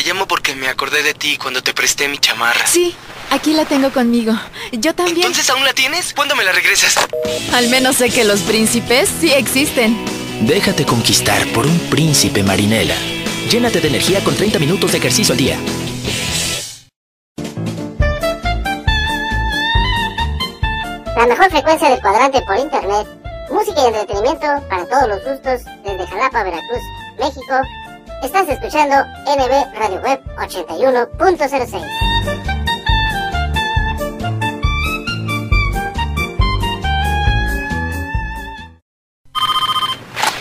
Te llamo porque me acordé de ti cuando te presté mi chamarra. Sí, aquí la tengo conmigo. Yo también. ¿Entonces aún la tienes? ¿Cuándo me la regresas? Al menos sé que los príncipes sí existen. Déjate conquistar por un príncipe marinela. Llénate de energía con 30 minutos de ejercicio al día. La mejor frecuencia del cuadrante por internet. Música y entretenimiento para todos los gustos desde Jalapa, Veracruz, México Estás escuchando NB Radio Web 81.06.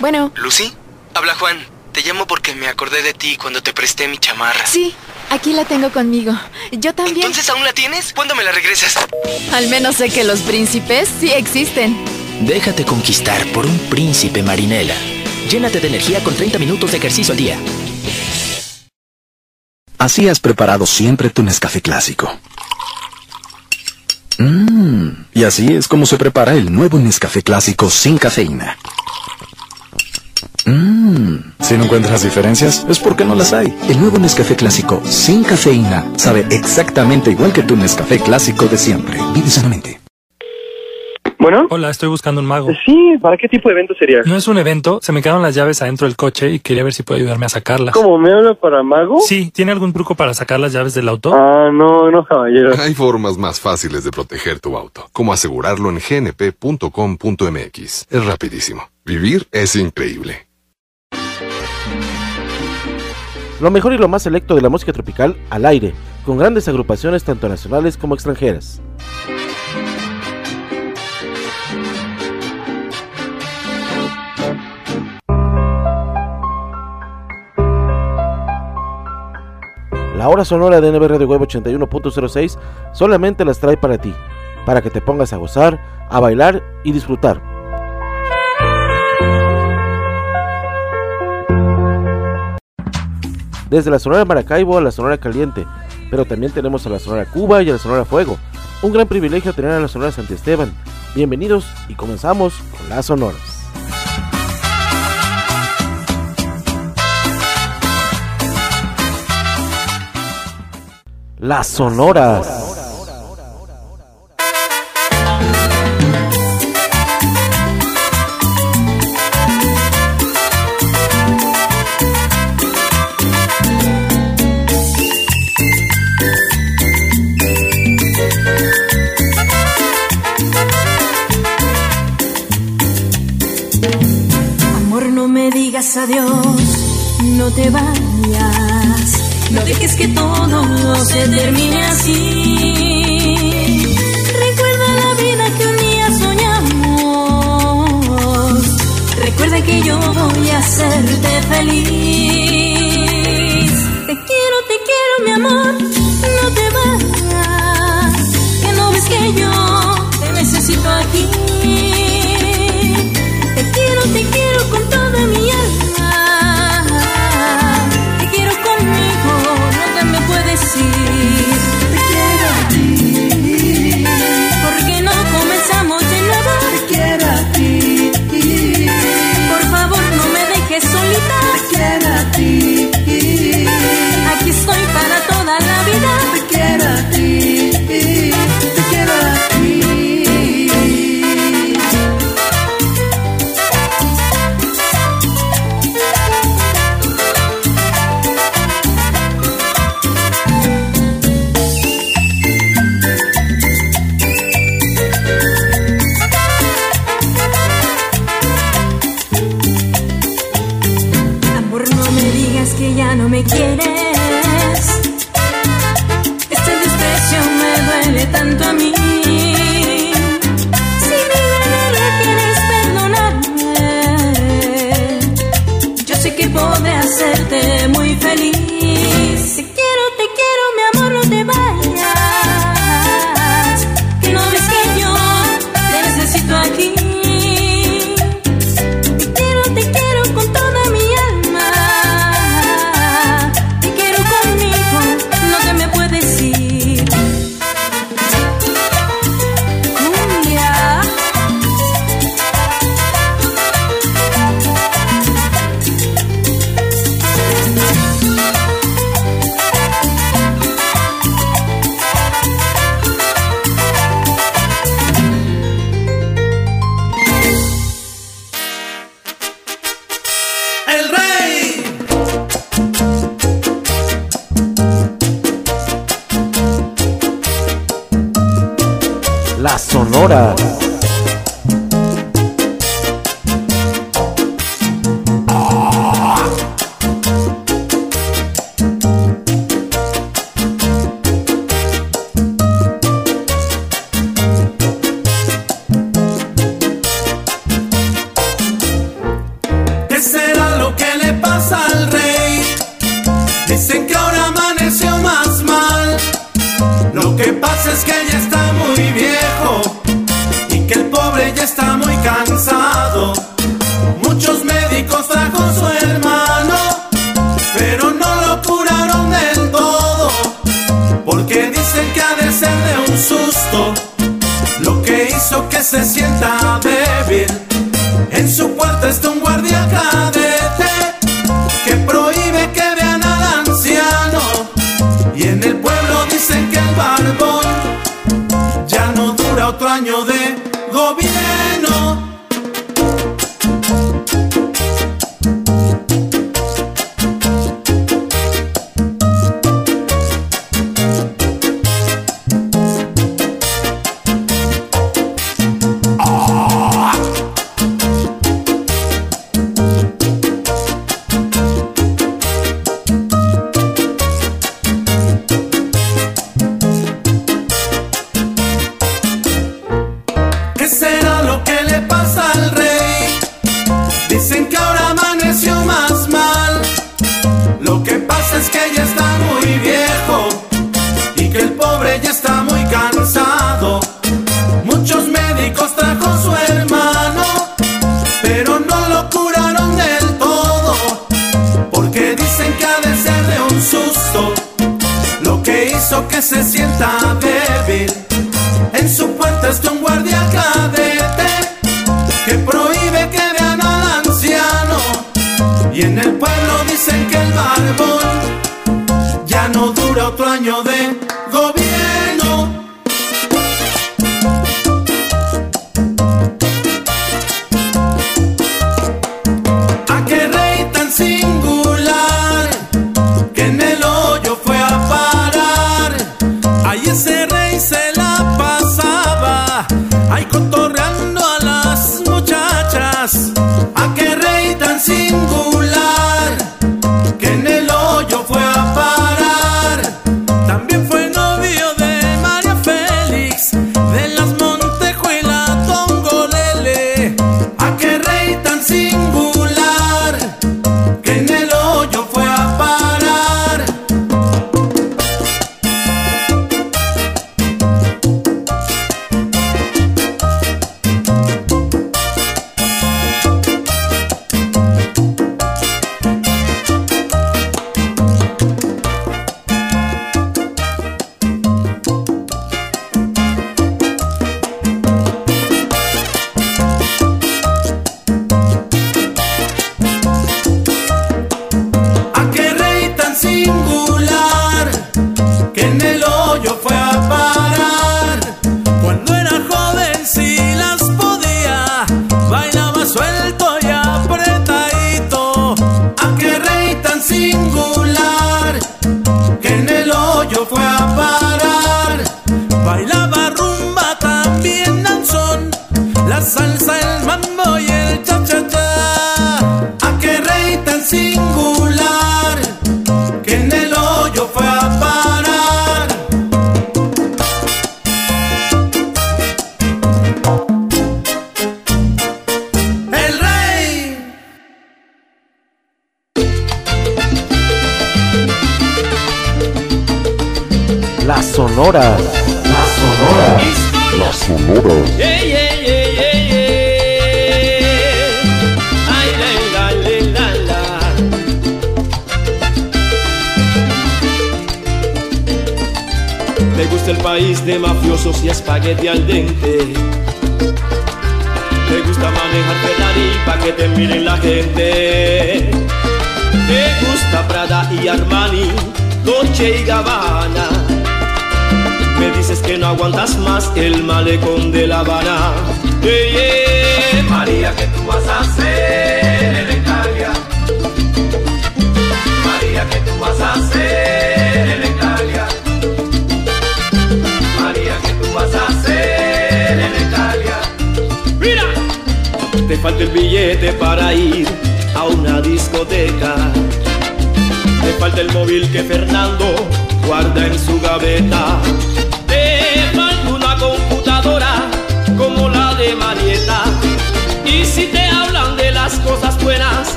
Bueno. Lucy, habla Juan. Te llamo porque me acordé de ti cuando te presté mi chamarra. Sí, aquí la tengo conmigo. Yo también. ¿Entonces aún la tienes? ¿Cuándo me la regresas? Al menos sé que los príncipes sí existen. Déjate conquistar por un príncipe marinela. Llénate de energía con 30 minutos de ejercicio al día. Así has preparado siempre tu Nescafé clásico. Mmm, y así es como se prepara el nuevo Nescafé clásico sin cafeína. Mmm, si no encuentras diferencias, es porque no las hay. El nuevo Nescafé clásico sin cafeína sabe exactamente igual que tu Nescafé clásico de siempre. Vive sanamente. Bueno. Hola, estoy buscando un mago. Sí, ¿para qué tipo de evento sería? No es un evento, se me quedaron las llaves adentro del coche y quería ver si puede ayudarme a sacarlas. ¿Cómo me habla para mago? Sí, ¿tiene algún truco para sacar las llaves del auto? Ah, no, no, caballero. Hay formas más fáciles de proteger tu auto, como asegurarlo en gnp.com.mx. Es rapidísimo. Vivir es increíble. Lo mejor y lo más selecto de la música tropical al aire, con grandes agrupaciones tanto nacionales como extranjeras. La hora sonora de NBR de Web 81.06 solamente las trae para ti, para que te pongas a gozar, a bailar y disfrutar. Desde la Sonora Maracaibo a la Sonora Caliente, pero también tenemos a la Sonora Cuba y a la Sonora Fuego. Un gran privilegio tener a la Sonora Esteban. Bienvenidos y comenzamos con las sonoras. Las Sonoras. Amor, no me digas adiós, no te vayas no dejes que todo se termine así. Recuerda la vida que un día soñamos. Recuerda que yo voy a hacerte feliz. Te quiero, te quiero, mi amor. hizo que se sienta débil. En su puerta está un guardia cadete que prohíbe que vean al anciano. Y en el pueblo dicen que el barbón ya no dura otro año de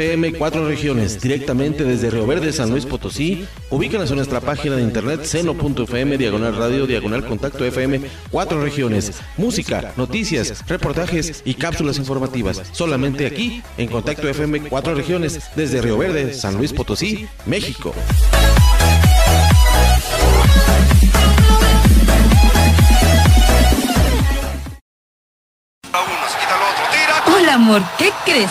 FM Cuatro Regiones, directamente desde Río Verde, San Luis Potosí. Ubícanos en nuestra página de internet seno.fm, diagonal radio, diagonal contacto FM Cuatro Regiones. Música, noticias, reportajes y cápsulas informativas. Solamente aquí en Contacto FM Cuatro Regiones, desde Río Verde, San Luis Potosí, México. Hola, amor, ¿qué crees?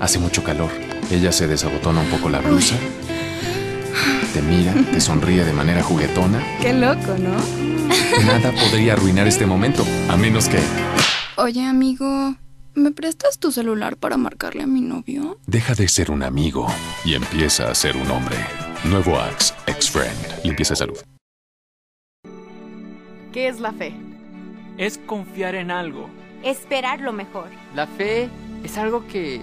Hace mucho calor. Ella se desabotona un poco la blusa, te mira, te sonríe de manera juguetona. Qué loco, ¿no? Nada podría arruinar este momento, a menos que Oye, amigo, ¿me prestas tu celular para marcarle a mi novio? deja de ser un amigo y empieza a ser un hombre. Nuevo Axe, ex-friend, limpieza de salud. ¿Qué es la fe? Es confiar en algo. Esperar lo mejor. La fe es algo que,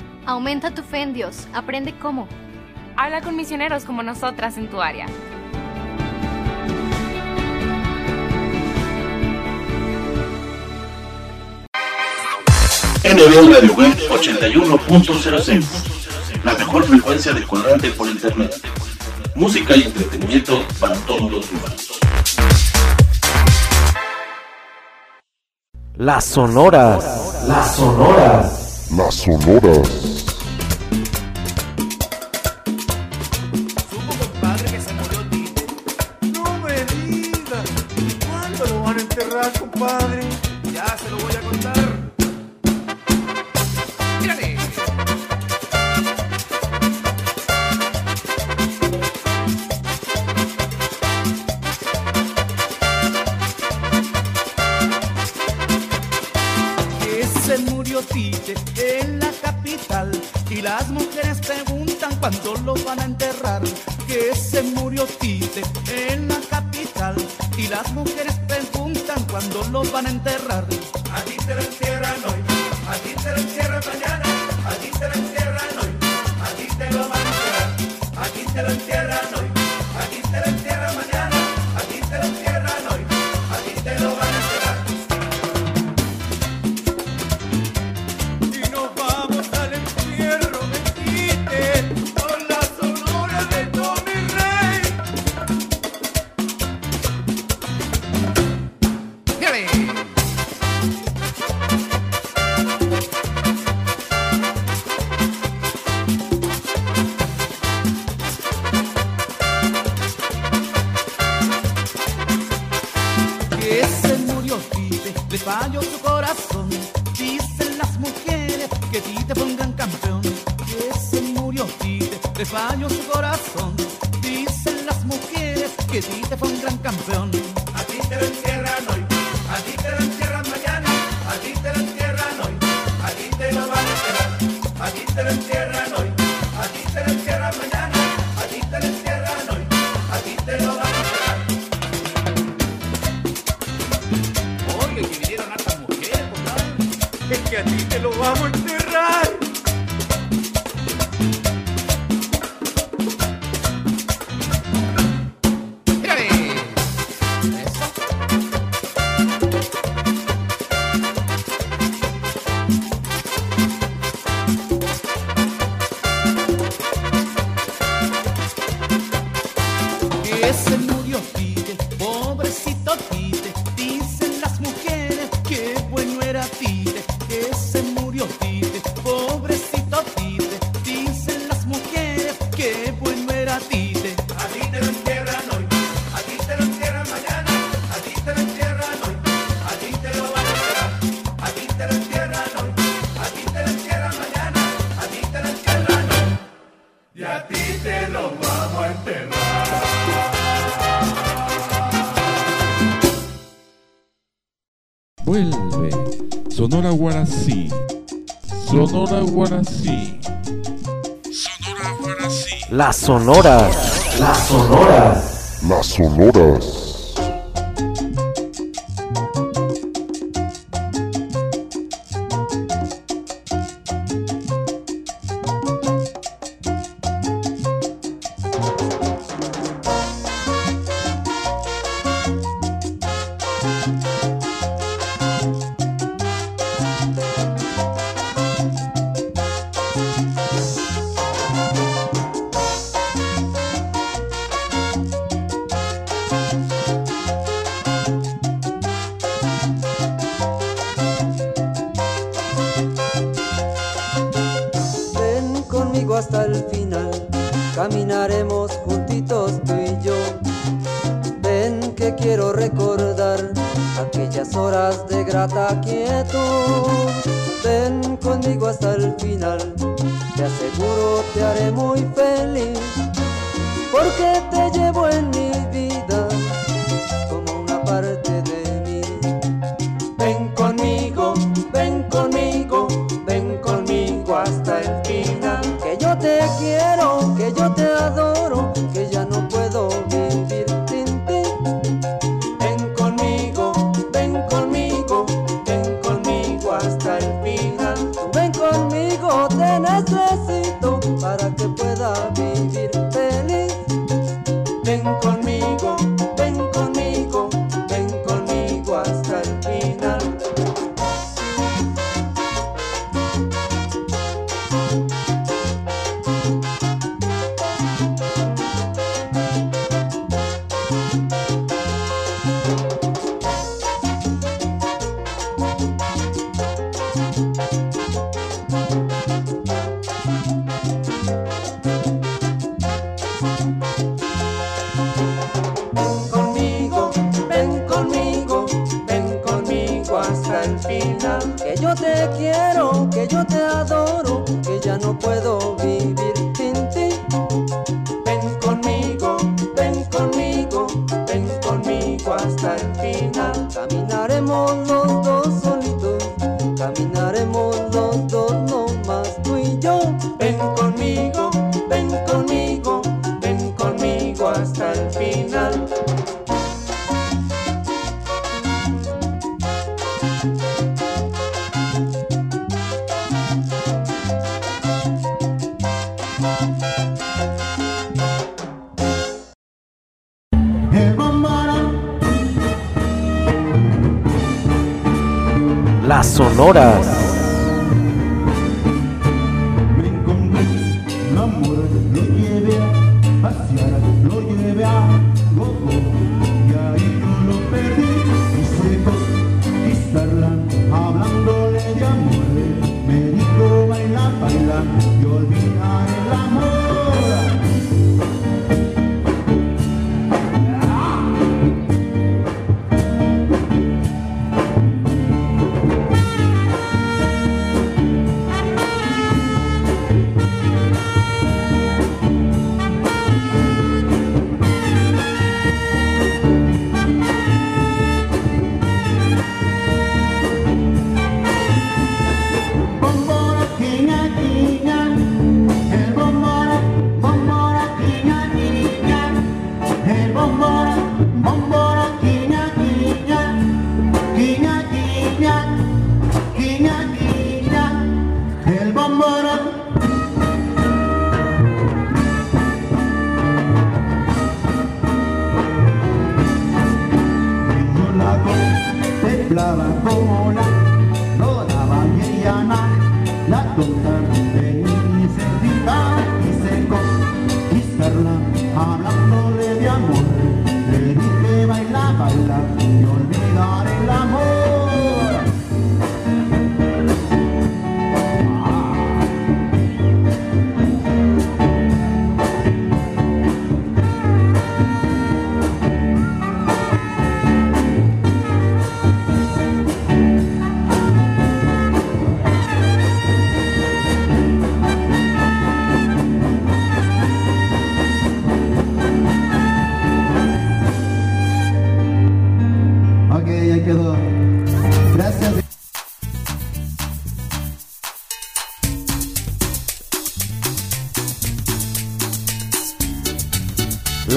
Aumenta tu fe en Dios. Aprende cómo. Habla con misioneros como nosotras en tu área. NB Radio Web 81.06. La mejor frecuencia del cuadrante por internet. Música y entretenimiento para todos los humanos. Las sonoras. Las sonoras. Las sonoras. Sonora Guarací. Sonora Guarací. Las sonoras. Las sonoras. Las sonoras.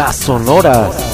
Las sonoras.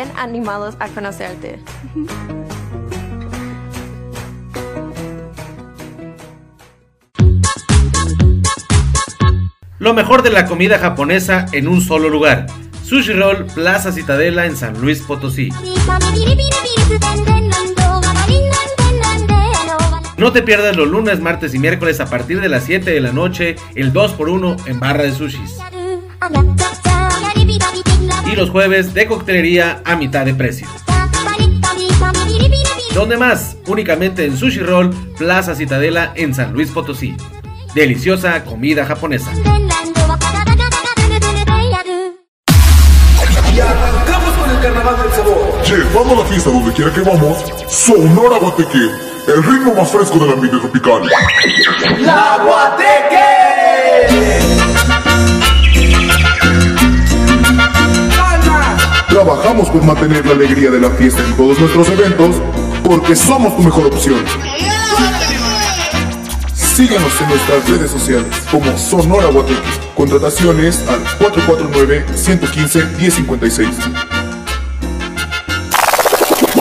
animados a conocerte. Lo mejor de la comida japonesa en un solo lugar. Sushi Roll Plaza Citadela en San Luis Potosí. No te pierdas los lunes, martes y miércoles a partir de las 7 de la noche, el 2x1 en barra de sushis. Y los jueves de coctelería a mitad de precio. ¿Dónde más? Únicamente en Sushi Roll Plaza Citadela en San Luis Potosí. Deliciosa comida japonesa. Y arrancamos con el carnaval del sabor. Llevando la fiesta donde quiera que vamos, Sonora Guateque, el ritmo más fresco del ambiente tropical. ¡La Guateque! Trabajamos por mantener la alegría de la fiesta en todos nuestros eventos, porque somos tu mejor opción. Síguenos en nuestras redes sociales como Sonora Guateque. Contrataciones al 449-115-1056.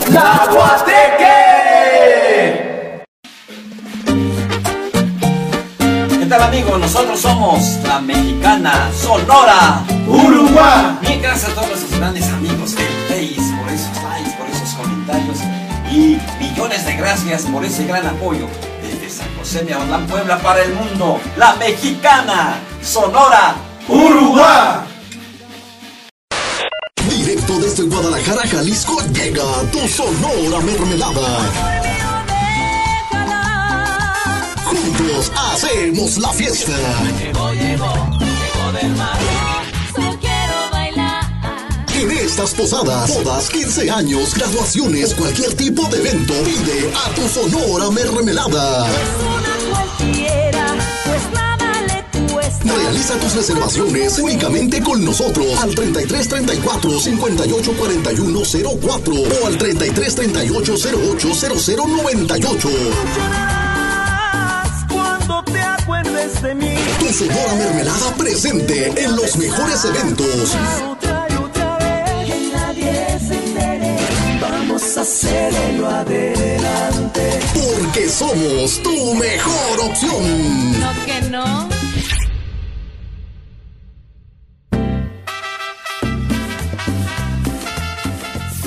¡La Guateque! Tal amigos? Nosotros somos la mexicana Sonora Uruguay. Bien, gracias a todos nuestros grandes amigos del Face por esos likes, por esos comentarios y millones de gracias por ese gran apoyo desde San José de Aguadán, Puebla para el mundo. La mexicana Sonora Uruguay. Directo desde Guadalajara, Jalisco, llega tu Sonora Mermelada. Juntos hacemos la fiesta. Llegó, llegó, llegó del mar. Solo quiero bailar. En estas posadas, bodas, 15 años, graduaciones, cualquier tipo de evento, pide a tu Sonora Mermelada. Cualquiera, pues nada le cuesta. Realiza tus reservaciones únicamente con nosotros al 33 34 58 41 04 o al 33 38 quieres de mí. Tu Mermelada presente en los mejores eventos. Otra y otra vez, que nadie se. Vamos a hacerlo adelante. Porque somos tu mejor opción. No que no.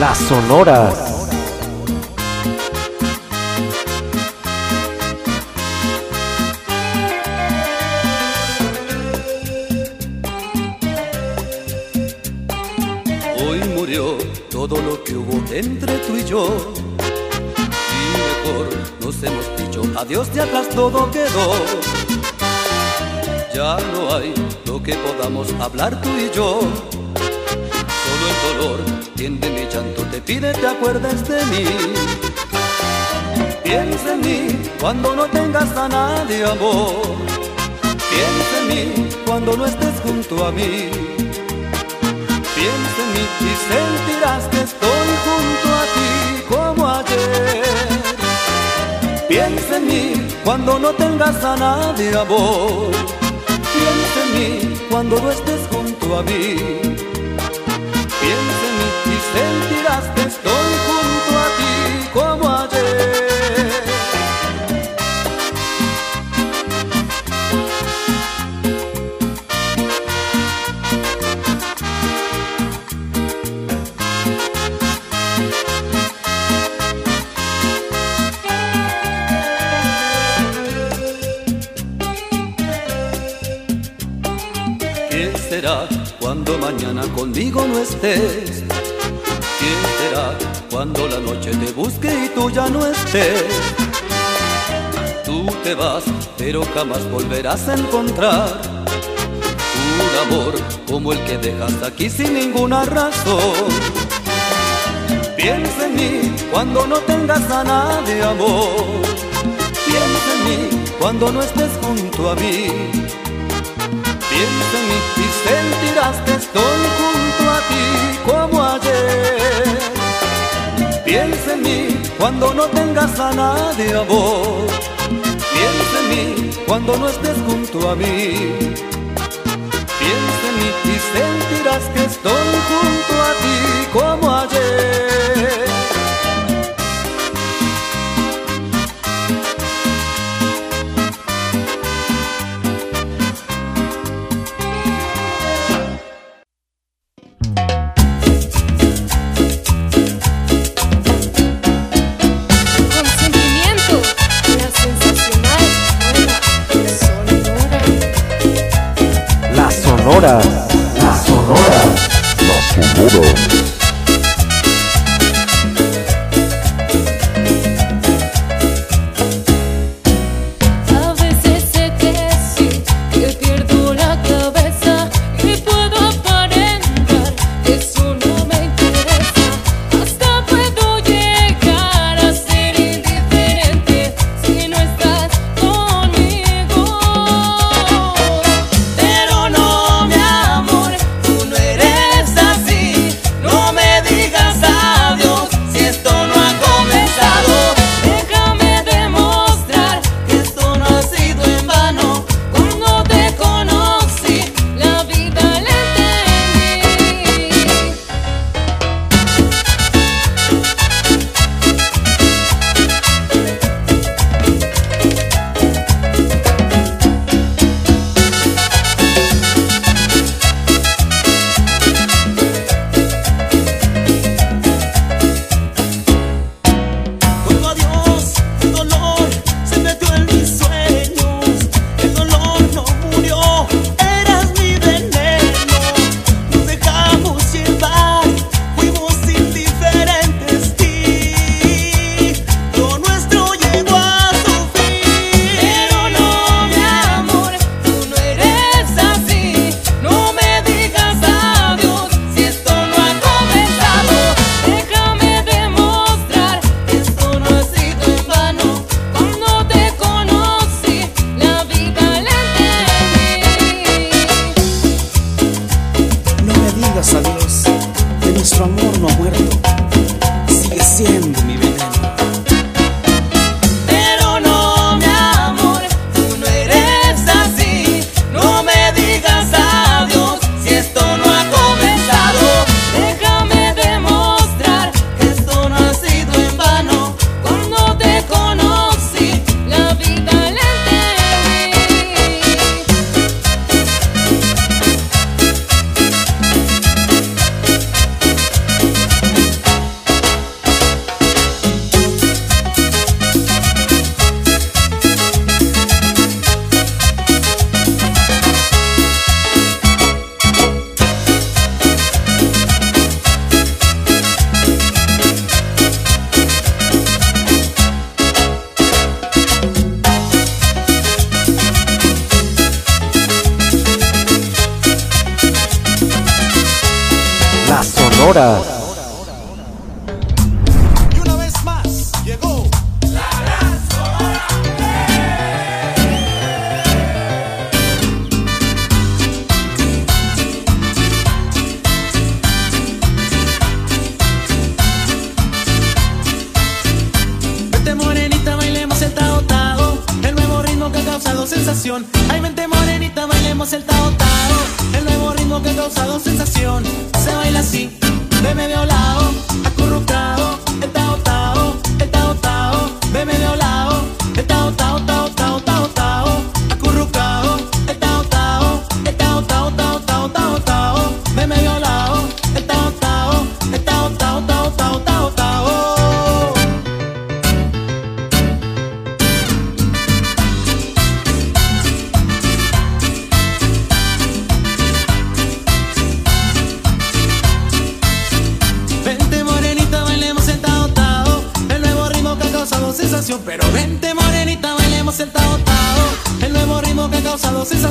Las sonoras. Hoy murió todo lo que hubo entre tú y yo. Y mejor nos hemos dicho adiós, de atrás todo quedó. Ya no hay lo que podamos hablar tú y yo. Dolor tiende mi llanto, te pide te acuerdes de mí. Piensa en mí cuando no tengas a nadie, amor. Piensa en mí cuando no estés junto a mí. Piensa en mí y sentirás que estoy junto a ti como ayer. Piensa en mí cuando no tengas a nadie, amor. Piensa en mí cuando no estés junto a mí. Sentirás que estoy junto a ti como ayer. ¿Qué será cuando mañana conmigo no estés? ¿Qué será cuando la noche te busque y tú ya no estés? Tú te vas, pero jamás volverás a encontrar un amor como el que dejas aquí sin ninguna razón. Piensa en mí cuando no tengas a nadie, amor. Piensa en mí cuando no estés junto a mí. Piensa en mí y sentirás que estoy junto a ti como ayer. Piensa en mí cuando no tengas a nadie, amor. Piensa en mí cuando no estés junto a mí. Piensa en mí y sentirás que estoy junto a ti como ayer.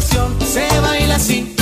Se baila así,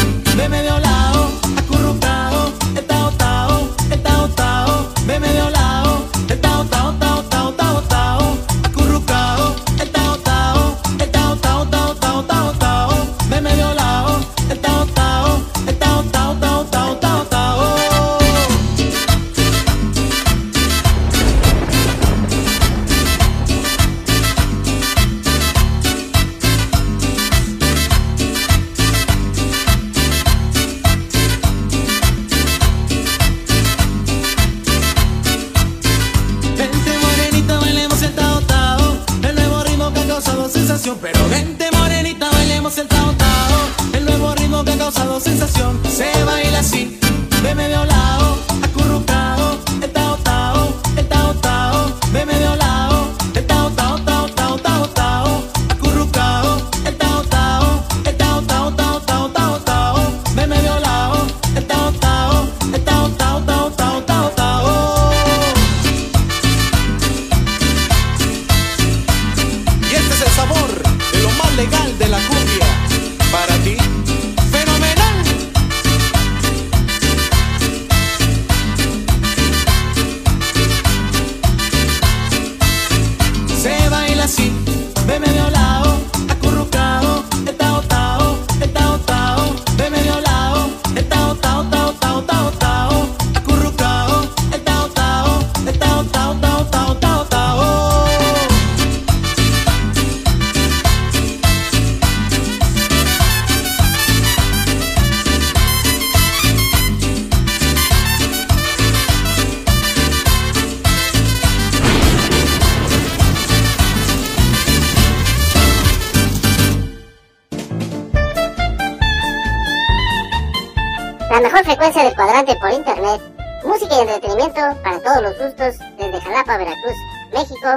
todos los gustos desde Jalapa, Veracruz, México.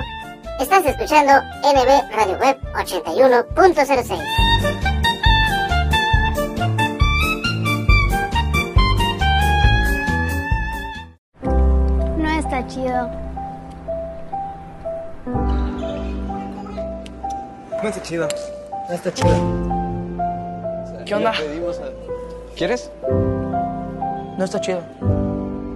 Estás escuchando NB Radio Web 81.06. No está chido. No está chido. No está chido. ¿Qué onda? ¿Quieres? No está chido.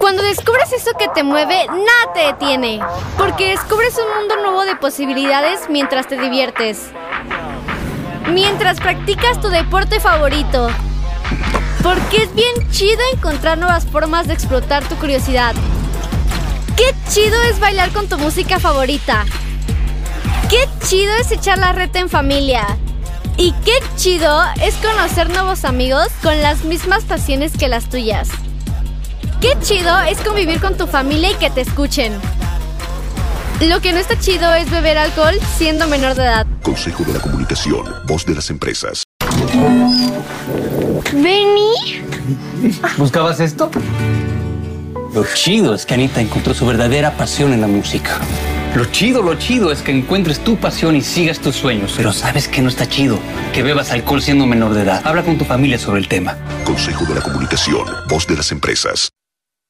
Cuando descubres eso que te mueve, nada te detiene. Porque descubres un mundo nuevo de posibilidades mientras te diviertes. Mientras practicas tu deporte favorito. Porque es bien chido encontrar nuevas formas de explotar tu curiosidad. Qué chido es bailar con tu música favorita. Qué chido es echar la reta en familia. Y qué chido es conocer nuevos amigos con las mismas pasiones que las tuyas. Qué chido es convivir con tu familia y que te escuchen. Lo que no está chido es beber alcohol siendo menor de edad. Consejo de la Comunicación, voz de las empresas. Vení, ¿Buscabas esto? Lo chido es que Anita encontró su verdadera pasión en la música. Lo chido, lo chido es que encuentres tu pasión y sigas tus sueños. Pero sabes que no está chido que bebas alcohol siendo menor de edad. Habla con tu familia sobre el tema. Consejo de la Comunicación, voz de las empresas.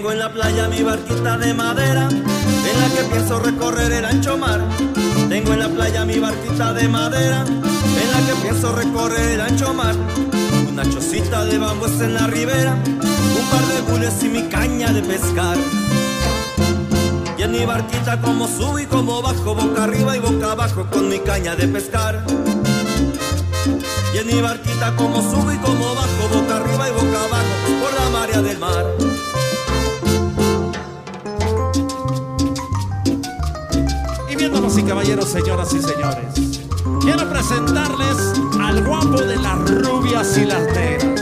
Tengo en la playa mi barquita de madera, en la que pienso recorrer el ancho mar. Tengo en la playa mi barquita de madera, en la que pienso recorrer el ancho mar. Una chocita de bambúes en la ribera, un par de bules y mi caña de pescar. Y en mi barquita como subo y como bajo, boca arriba y boca abajo con mi caña de pescar. Y en mi barquita como subo y como bajo, boca arriba y boca abajo por la marea del mar. Caballeros, señoras y señores, quiero presentarles al guapo de las rubias y las negras.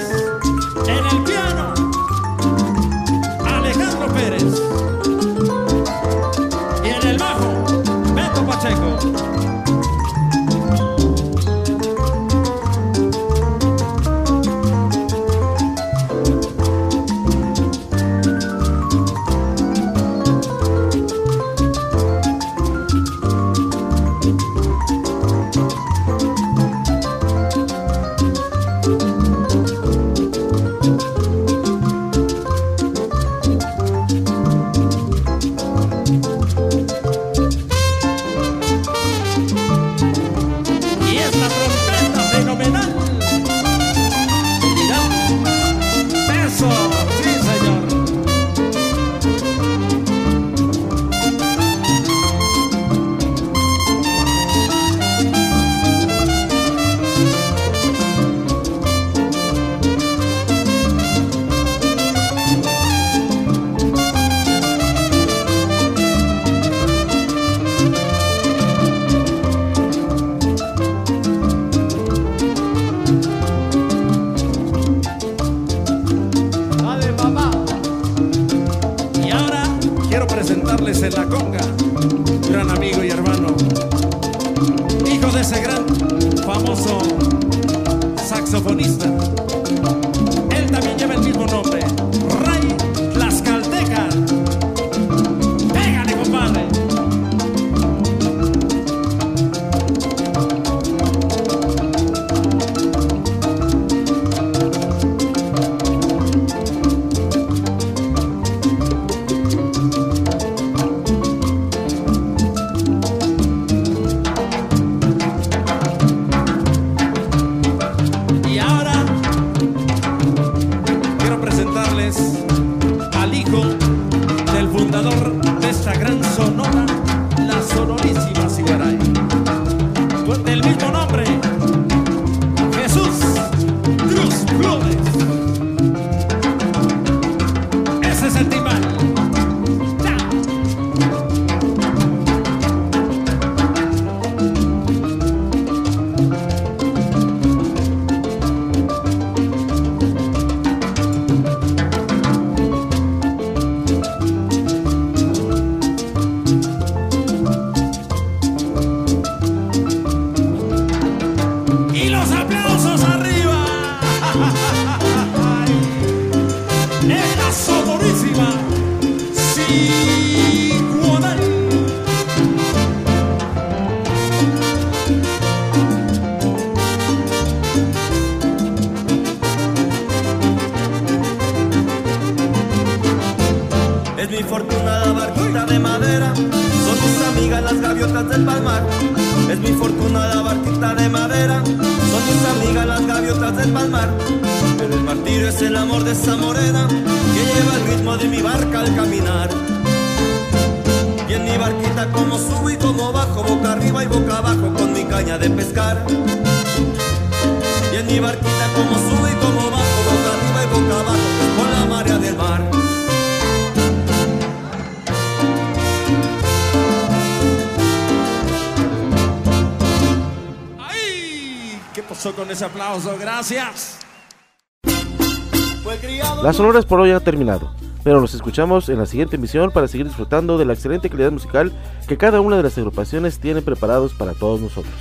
Por hoy han terminado, pero nos escuchamos en la siguiente emisión para seguir disfrutando de la excelente calidad musical que cada una de las agrupaciones tiene preparados para todos nosotros.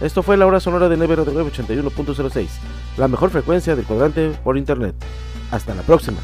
Esto fue la hora sonora de Nevero de 81.06, la mejor frecuencia del cuadrante por internet. Hasta la próxima.